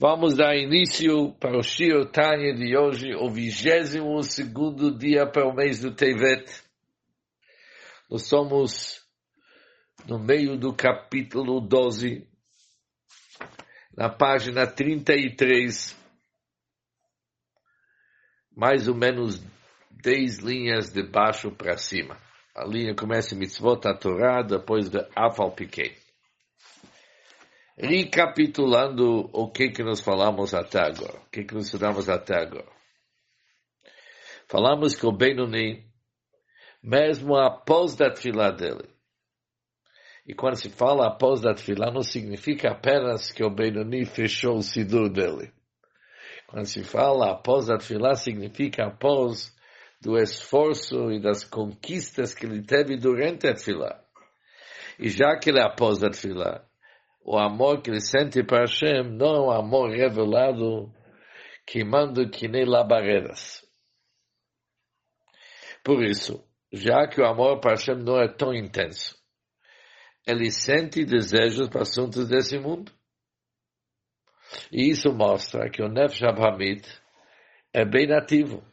Vamos dar início para o Shio Tanya de hoje, o vigésimo segundo dia para o mês do Tevet. Nós somos no meio do capítulo 12, na página 33, mais ou menos 10 linhas de baixo para cima. A linha começa em Mitzvot Torá, depois de Afal Piquet recapitulando o que que nós falamos até agora, o que que nós estudamos até agora. Falamos que o Benoni, mesmo após da tefilá dele, e quando se fala após da tefilá, não significa apenas que o Benoni fechou o sidur dele. Quando se fala após da tefilá, significa após do esforço e das conquistas que ele teve durante a tefilá. E já que ele é após da tefilá, o amor que ele sente para Hashem não é um amor revelado queimando que nem labaredas. Por isso, já que o amor para Hashem não é tão intenso, ele sente desejos para assuntos desse mundo. E isso mostra que o Nefesh Abhamid é bem nativo.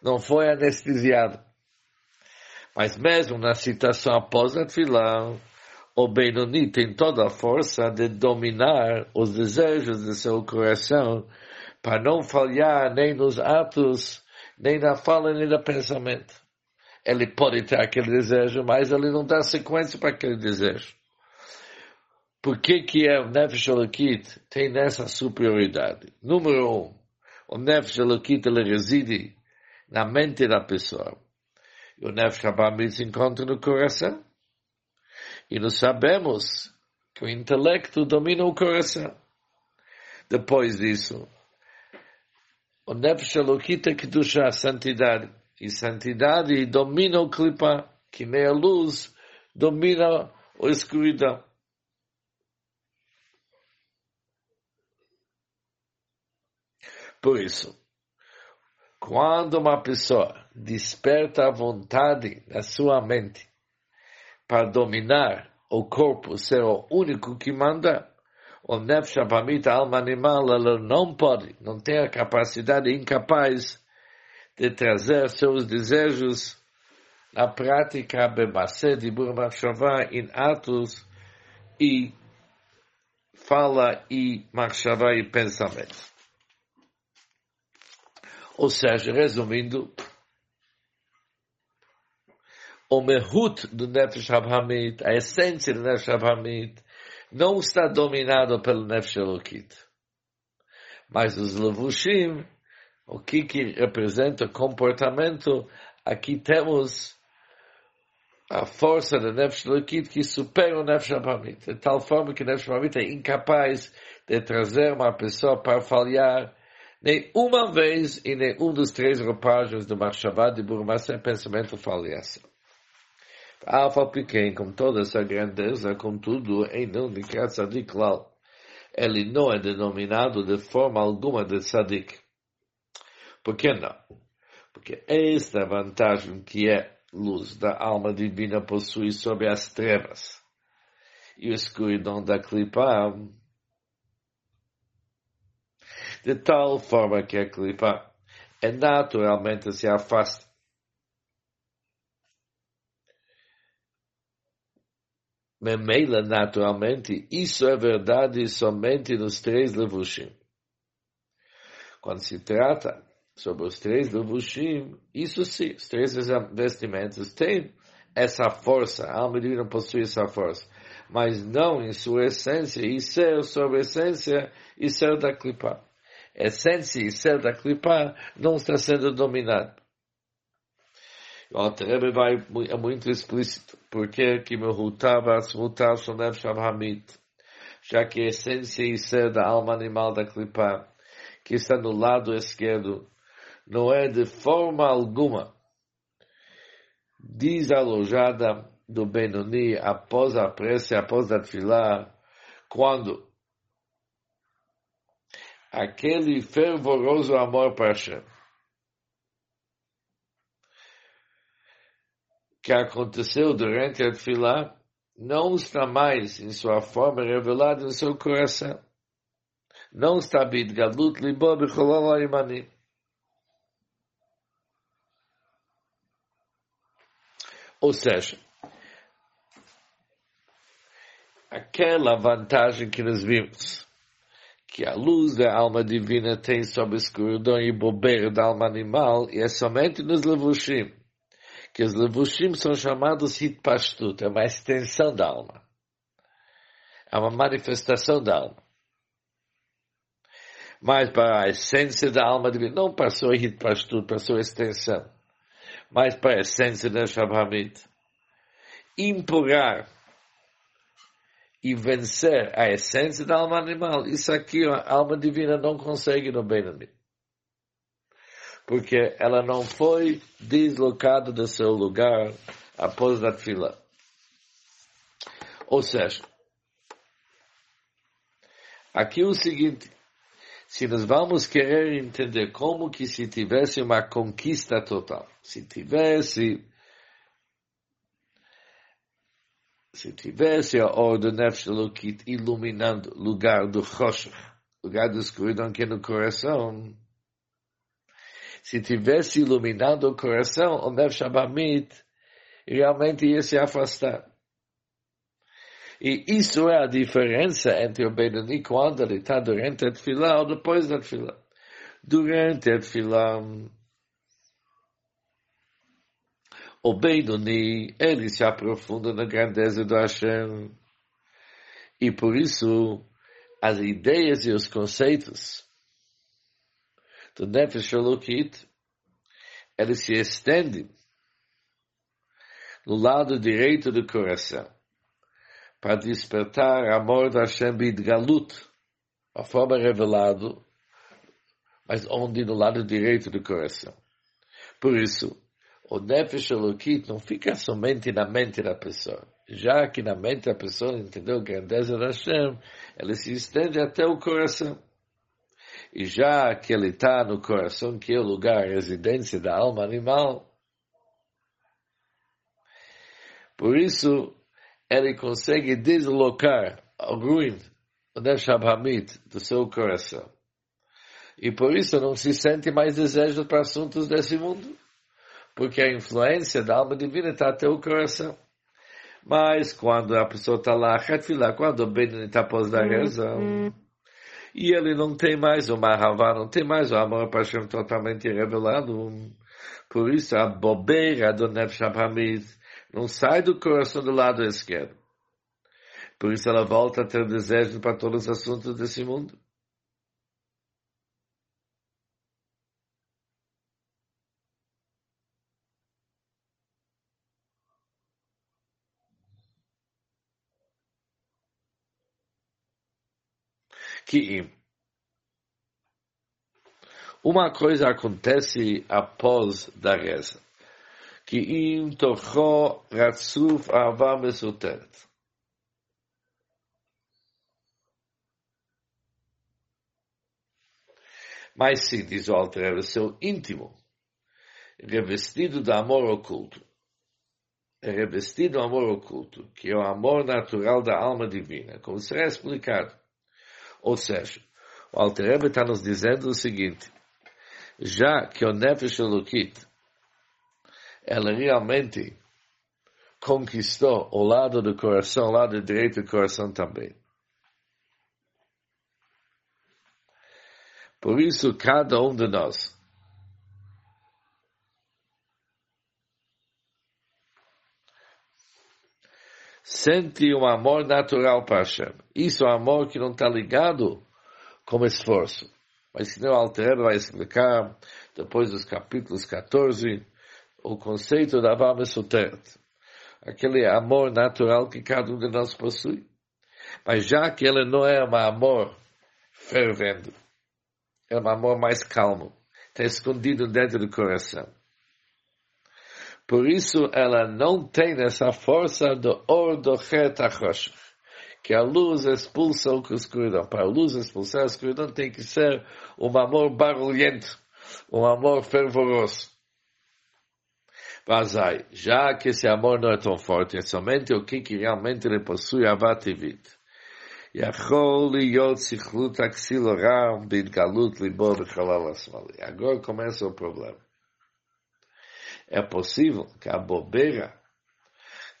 Não foi anestesiado. Mas mesmo na citação após a Tfilah, o Benoni tem toda a força de dominar os desejos de seu coração para não falhar nem nos atos, nem na fala, nem no pensamento. Ele pode ter aquele desejo, mas ele não dá sequência para aquele desejo. Por que que é o Nefesh Elokit tem nessa superioridade? Número um, o Nefesh Elokit ele reside na mente da pessoa. E o Nefesh Abamid se encontra no coração. E nós sabemos que o intelecto domina o coração. Depois disso, o Nefesh Elokita Kedusha, a santidade. E santidade domina o clipa, que nem a luz domina a escuridão. Por isso, quando uma pessoa desperta a vontade na sua mente para dominar o corpo, ser o único que manda, o Nefesh Apamita, alma animal, ela não pode, não tem a capacidade, incapaz de trazer seus desejos na prática, bemacé, dibur machshavá, em atos e fala e machshavá e pensamento. Ou seja, resumindo, o mehut do Nefesh Abhamid, a essência do Nefesh Abhamid, não está dominado pelo Nefesh Elokit. Mas os Levushim, o que, que representa comportamento, aqui temos a força do Nefesh Elokit que supera o Nefesh Abhamid, de tal forma que o Nefesh Abhamid é incapaz de trazer uma pessoa para falhar nem uma vez em nenhum dos três roupagens do Marshavá de Burmassa pensamento falhasse. Alfa pequeno, com toda essa grandeza, contudo, em não de tzadik klal. Ele não é denominado de forma alguma de tzadik. Por que não? Porque esta vantagem que é luz da alma divina possui sobre as trevas e o escuridão da clipa, de tal forma que a clipa é naturalmente se afasta Memeila, naturalmente, isso é verdade somente nos três levushim. Quando se trata sobre os três levushim, isso sim, os três vestimentos têm essa força, a alma divina possui essa força, mas não em sua essência, e ser sobre essência e ser da clipa. Essência e ser da clipa não está sendo dominado. O Alter vai, é muito explícito. Porque que me rutava, rutav shonev shavhamit. Já que a essência e ser da alma animal da clipa, que está no lado esquerdo, não é de forma alguma desalojada do Benoni após a prece, após a tefilá, quando aquele fervoroso amor para Hashem que aconteceu durante a fila não está mais em sua forma revelada no seu coração. Não está bidgalut libo bicholol imani. Ou seja, aquela vantagem que nós vimos, que a luz da alma divina tem sobre a escuridão e bobeira da alma animal, e é somente nos levushim, que os levushim são chamados hitpashtut, é uma extensão da alma. É uma manifestação da alma. Mas para a essência da alma divina, não sua hitpashtut, sua extensão, mas para a essência da Shabhamit. Implorar e vencer a essência da alma animal. Isso aqui a alma divina não consegue no Benoni. Porque ela não foi deslocada do seu lugar após a fila. Ou seja, aqui é o seguinte, se nós vamos querer entender como que se tivesse uma conquista total, se tivesse se tivesse a ordem Nefesh Elokit iluminando lugar do Choshech, lugar da escuridão que é no coração, se tivesse iluminado o coração, o Nefesh Abamit realmente ia se afastar. E isso é a diferença entre o Benoni quando ele está durante a Tfilah ou depois da Tfilah. Durante a Tfilah, o Benoni, ele se aprofunda na grandeza do Hashem. E por isso, as ideias e os conceitos do Nefesh Elokit, eles se estendem no lado direito do coração, para despertar amor da Hashem Bidgalut, a forma revelada, mas onde no lado direito do coração. Por isso, o Nefesh Elokit não fica somente na mente da pessoa. Já que na mente da pessoa entendeu a grandeza da Hashem, ele se estende até o coração. E já que ele está no coração, que é o lugar, a residência da alma animal, por isso ele consegue deslocar o ruim, o Nefesh do seu coração. E por isso não se sente mais desejo para assuntos desse mundo porque a influência da alma divina está até o coração. Mas quando a pessoa está lá, quando o bem está pós da razão, uhum. E ele não tem mais o Mahavá, não tem mais o amor para Hashem totalmente revelado, por isso a bobeira do Nefesh Hamid não sai do coração do lado esquerdo. Por isso ela volta a ter desejo para todos os assuntos desse mundo. Que uma coisa acontece após da reza. Que im tocho ratzuf ava mesuteret. Mas sim, diz o Alter, seu íntimo, revestido de amor oculto. Revestido de amor oculto, que é o amor natural da alma divina, como será explicado. Ou seja, o Alter Rebbe está nos dizendo o seguinte, já que o Nefesh Elokit, ela realmente conquistou o lado do coração, o lado direito do coração também. Por isso, cada um de nós sente um amor natural para Hashem. Isso é um amor que não está ligado com esforço. Mas que o Alter vai explicar, depois dos capítulos 14, o conceito da Soteret. Aquele amor natural que cada um de nós possui. Mas já que ele não é um amor fervendo, é um amor mais calmo, está escondido dentro do coração. Por isso ela não tem essa força do or ordochet achoshech, que a luz expulsa o escuridão. Para a luz expulsar a escuridão tem que ser um amor barulhento, um amor fervoroso. Vazai, já que esse amor não é tão forte, é somente o que, que realmente ele possui, Abativit. Agora começa o problema. É possível que a bobeira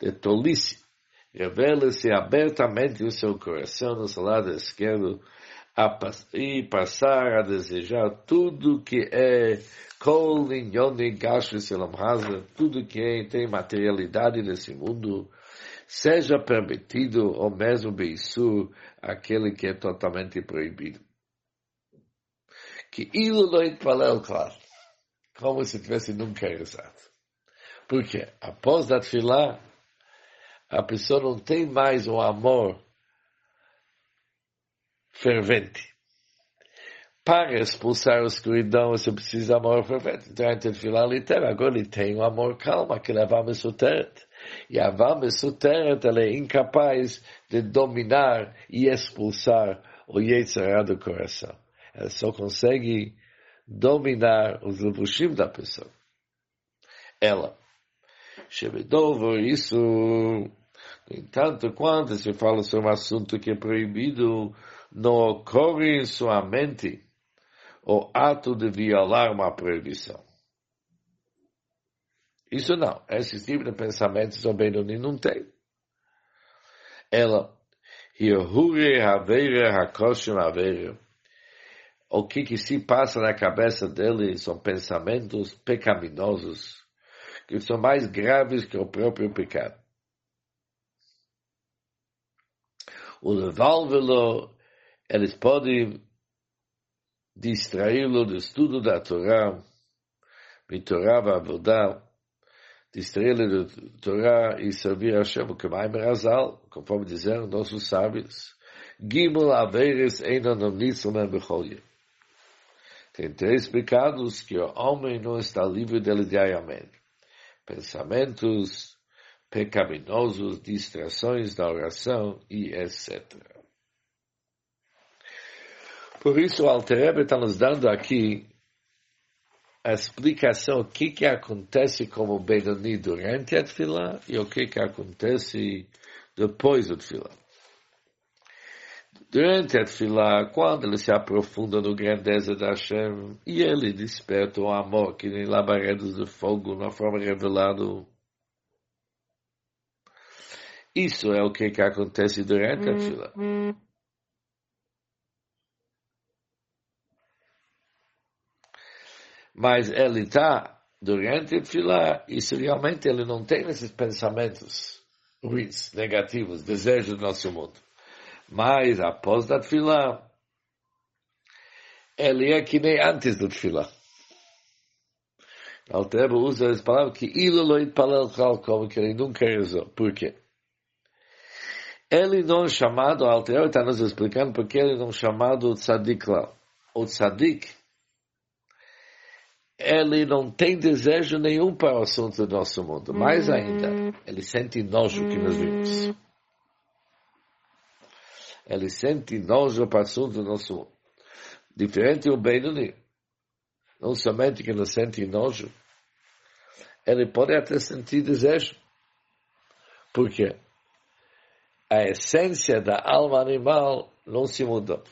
de tolice revele-se abertamente o seu coração no seu lado esquerdo e passar a desejar tudo que é kol inyoni gashi selam tudo que é, tem materialidade nesse mundo, seja permitido ou mesmo beisur aquele que é totalmente proibido. Que ilo lo palel claro, como se tivesse nunca rezado. Porque após a tefilá, a pessoa não tem mais o amor fervente. Para expulsar a escuridão, você precisa de amor fervente. Então, a tefilá literal, agora ele tem um amor calmo, que leva a mesuteret. E a Suteret, ela é incapaz de dominar e expulsar o Yetzirah do coração. Ela só consegue dominar os levushim da pessoa. Ela. Shebedovo, isso, no entanto, quando se fala sobre um assunto que é proibido, não ocorre em sua mente o ato de violar uma proibição. Isso não. Esse tipo de pensamentos o Benoni não tem. Ela, Hirhure Haveira Hakoshim Haveira. O que, que se passa na cabeça dele são pensamentos pecaminosos, que são mais graves que o próprio pecado. O levá-lo, eles podem distraí-lo do estudo da Torá, Mitorá Avodah, distraí-lo da Torá e servir a Hashem, que mais Razal, conforme dizeram nossos sábios, Gimel Averes Einon Nitzlan Becholye. Tem três pecados que o homem não está livre dele diariamente. Pensamentos pecaminosos, distrações da oração e etc. Por isso, o Alter está nos dando aqui a explicação o que que acontece como Benoni durante a Tfilah e o que que acontece depois da Tfilah. Durante a Tfilah, quando ele se aprofunda no grandeza da Hashem, e ele desperta o amor que nem labaredas de fogo na forma revelada. Isso é o que que acontece durante a hum, Tfilah. Hum. mas ele está durante a fila, isso realmente ele não tem esses pensamentos ruins, negativos, desejos do nosso mundo. Mas após a fila, ele é que nem antes do fila. Altero usa as palavras que iloloid palel como que ele nunca rezou. Por quê? Ele não é chamado, Altero está nos explicando porque ele não é chamado tzadik lá. O tzadik, ele não tem desejo nenhum para o assunto do nosso mundo. Mais uhum. ainda, ele sente nojo que nós vimos. Ele sente nojo para o assunto nosso. Diferente do Benoni. Não somente que ele sente nojo, ele pode até sentir desejo. Por quê? A essência da alma animal não se mudou.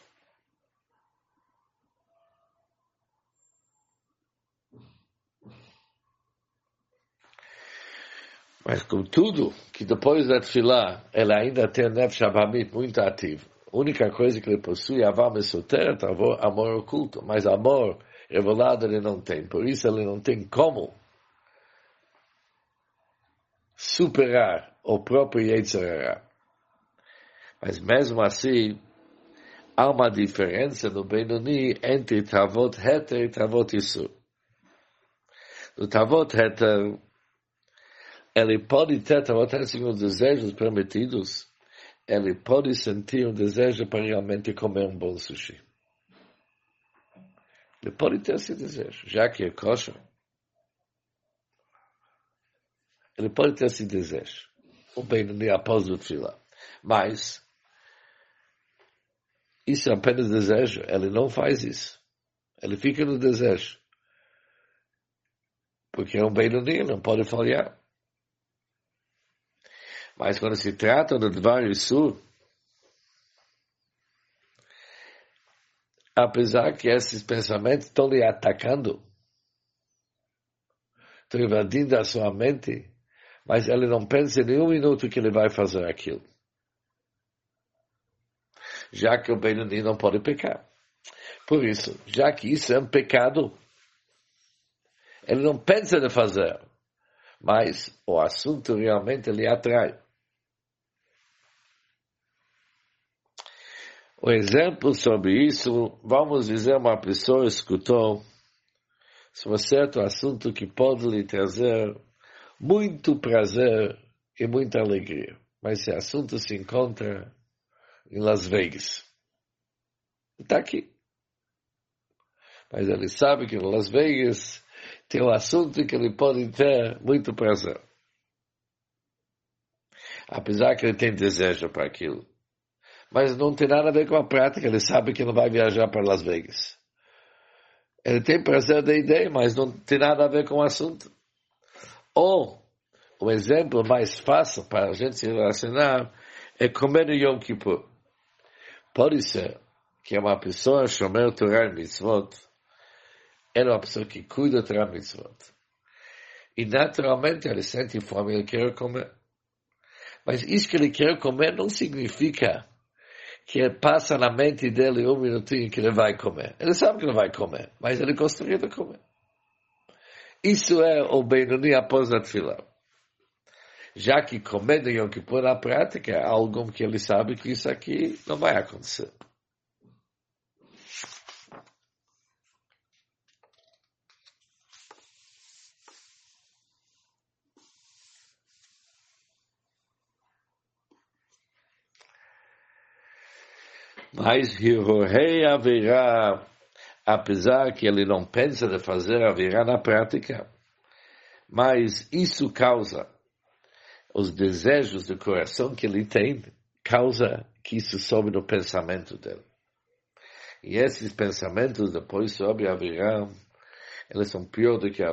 Mas contudo, que depois da tefilá, ela ainda tem nefesh abamit muito ativo. A única coisa que ele possui é avam esoteret, amor oculto. Mas amor revelado ele não tem. Por isso ele não tem como superar o próprio Yetzirah. Mas mesmo assim, há uma diferença no Benoni entre Tavot Heter e Tavot Isur. No Tavot Heter, ele pode ter, talvez, os desejos permitidos, ele pode sentir um desejo para realmente comer um bom sushi. Ele pode ter esse desejo, já que é kosher. Ele pode ter esse desejo. O bem no após o fila. Mas, isso é apenas desejo. Ele não faz isso. Ele fica no desejo. Porque é um Benoni, não pode falhar. Mas quando se trata do Dvar Sul, apesar que esses pensamentos estão lhe atacando, estão invadindo a sua mente, mas ele não pensa em nenhum minuto que ele vai fazer aquilo. Já que o Benoni não pode pecar. Por isso, já que isso é um pecado, ele não pensa de fazer, mas o assunto realmente lhe atrai. O exemplo sobre isso, vamos dizer, uma pessoa escutou sobre certo assunto que pode lhe trazer muito prazer e muita alegria. Mas esse assunto se encontra em Las Vegas. Está aqui. Mas ele sabe que em Las Vegas tem um assunto que ele pode ter muito prazer. Apesar que ele tem desejo para aquilo mas não tem nada a ver com a prática. Ele sabe que não vai viajar para Las Vegas. Ele tem prazer da ideia, mas não tem nada a ver com o assunto. Ou, o exemplo mais fácil para a gente se relacionar é comer no Yom Kippur. Pode ser que uma pessoa shomer Torah Mitzvot, é uma pessoa que cuida do Torah Mitzvot. E naturalmente ele sente fome, ele quer comer. Mas isso que ele quer comer não significa que passa na mente dele um minutinho que ele vai comer. Ele sabe que ele vai comer, mas ele gostaria de comer. Isso é o Benoni após a fila. Já que comer no Yom Kippur na prática é algo que ele sabe que isso aqui não vai acontecer. Mas Hirohei haverá, apesar que ele não pensa de fazer haverá na prática, mas isso causa os desejos do coração que ele tem, causa que isso sobe no pensamento dele. E esses pensamentos depois sobre a eles são pior do que a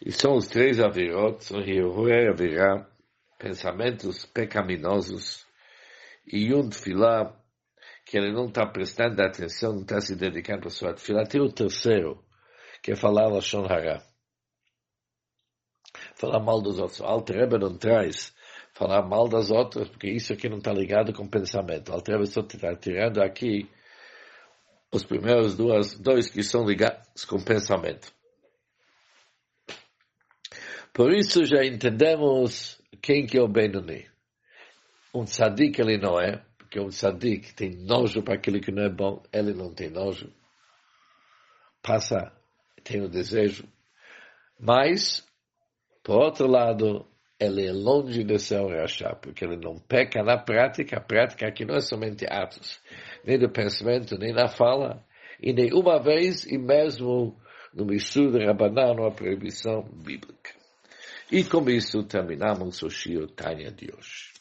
E são os três avirot, Yehué Avirá, pensamentos pecaminosos, e um tefilá, que ele não está prestando atenção, não está se dedicando à sua tefilá. Tem o terceiro, que é falar Lashon Hara. Falar mal dos outros. Alter não traz falar mal das outras, porque isso aqui não está ligado com pensamento. Alter só está tirando aqui os primeiros duas, dois que são ligados com pensamento. Por isso já entendemos quem que é o Benoni. Um tzadik ele não é, porque um tzadik tem nojo para aquilo que não é bom, ele não tem nojo. Passa, tem o desejo. Mas, por outro lado, ele é longe de ser um rachá, porque ele não peca na prática. A prática aqui não é somente atos, nem do pensamento, nem na fala, e nem uma vez, e mesmo no Missur de Rabaná, numa proibição bíblica. E com isso terminamos o Shio Tanya de hoje.